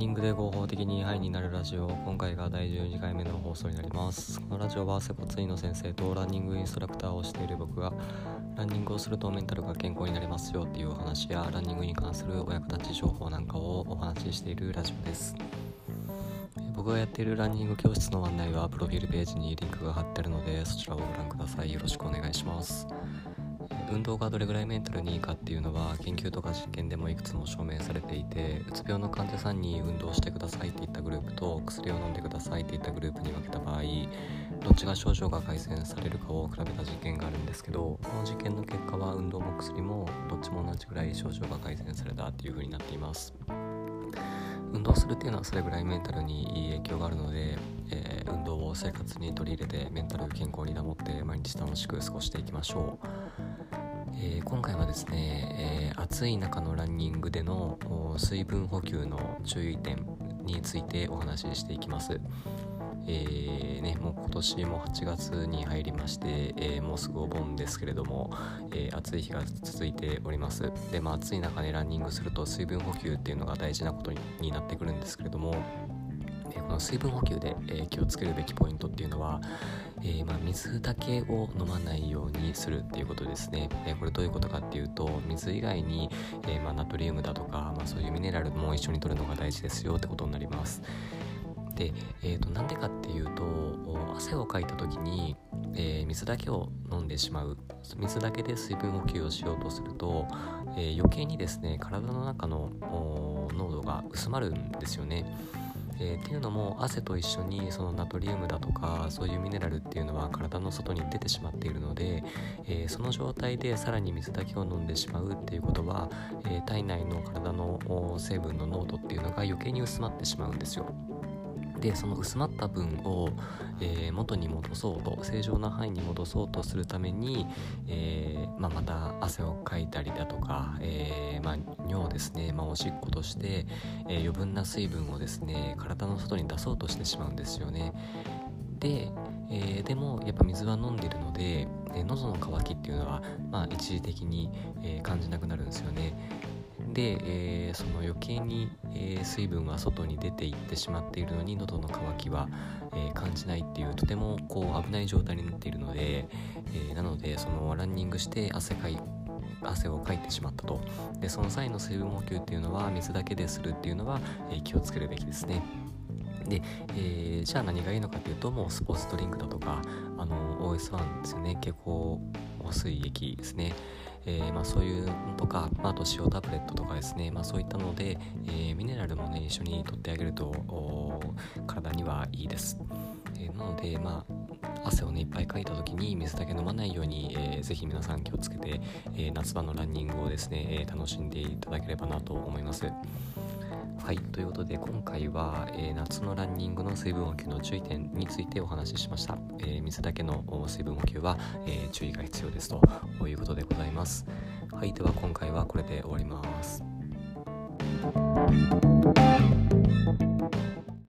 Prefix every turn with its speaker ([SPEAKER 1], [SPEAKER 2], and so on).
[SPEAKER 1] ニングで合法的にハイになるラジオ今回が第12回目の放送になります。このラジオは接骨院の先生とランニングインストラクターをしている僕がランニングをするとメンタルが健康になりますよっていうお話やランニングに関するお役立ち情報なんかをお話ししているラジオです。僕がやっているランニング教室の案内はプロフィールページにリンクが貼ってあるのでそちらをご覧ください。よろしくお願いします。運動がどれぐらいメンタルにいいかっていうのは研究とか実験でもいくつも証明されていてうつ病の患者さんに運動してくださいって言ったグループと薬を飲んでくださいって言ったグループに分けた場合どっちが症状が改善されるかを比べた実験があるんですけどこの実験の結果は運動も薬もどっちも同じぐらい症状が改善されたっていう風になっています。運動するっていうのはそれぐらいメンタルにいい影響があるので、えー、運動を生活に取り入れてメンタル健康に保って毎日楽しく過ごしていきましょう。えー、今回はですね、えー、暑い中のランニングでの水分補給の注意点についてお話ししていきます。えーね、もう今年も8月に入りまして、えー、もうすぐお盆ですけれども、えー、暑い日が続いておりますで、まあ、暑い中でランニングすると水分補給っていうのが大事なことになってくるんですけれどもこの水分補給で、え気をつけるべきポイントっていうのは、え、まあ、水だけを飲まないようにするっていうことですね、え、これどういうことかっていうと水以外に、え、まあ、ナトリウムだとか、まあ、そういうミネラルも一緒に摂るのが大事ですよってことになります。で、えーと、なんでかっていうと汗をかいた時に、え水だけを飲んでしまう。水だけで水分補給をしようとすると、え余計にですね体の中の濃度が薄まるんですよね。えー、っていうのも汗と一緒にそのナトリウムだとかそういうミネラルっていうのは体の外に出てしまっているので、えー、その状態でさらに水だけを飲んでしまうっていうことは、えー、体内の体の成分の濃度っていうのが余計に薄まってしまうんですよ。でその薄まった分を、えー、元に戻そうと正常な範囲に戻そうとするために、えー、まあ、また汗をかいたりだとか、えー、まあ、尿ですね、まあ、おしっことして、え余分な水分をですね体の外に出そうとしてしまうんですよね。で、えでもやっぱ水は飲んでるので、え喉の渇きっていうのは、まあ、一時的に、え感じなくなるんですよね。で、えー、その余計に、えー、水分が外に出ていってしまっているのに喉の渇きは、えー、感じないっていうとてもこう危ない状態になっているので、えなのでそのランニングして汗かい汗をかいてしまったとでその際の水分補給っていうのは水だけでするっていうのは、え気をつけるべきですね。で、えー、じゃあ何がいいのかというともうスポーツドリンクだとかあの OS1 ですよね蛍光水液ですね。えー、まあ、そういうのとか、まあ、あと塩タブレットとかですね、まあ、そういったので、え、ミネラルもね一緒に取ってあげると体にはいいです、え、なのでまあ汗をねいっぱいかいた時に水だけ飲まないように、えー、ぜひ皆さん気をつけて、え夏場のランニングをですね、え楽しんでいただければなと思います。はい、ということで今回は、えー、夏のランニングの水分補給の注意点についてお話ししました、えー、水だけの水分補給は、えー、注意が必要ですということでございます。はいでは今回はこれで終わります。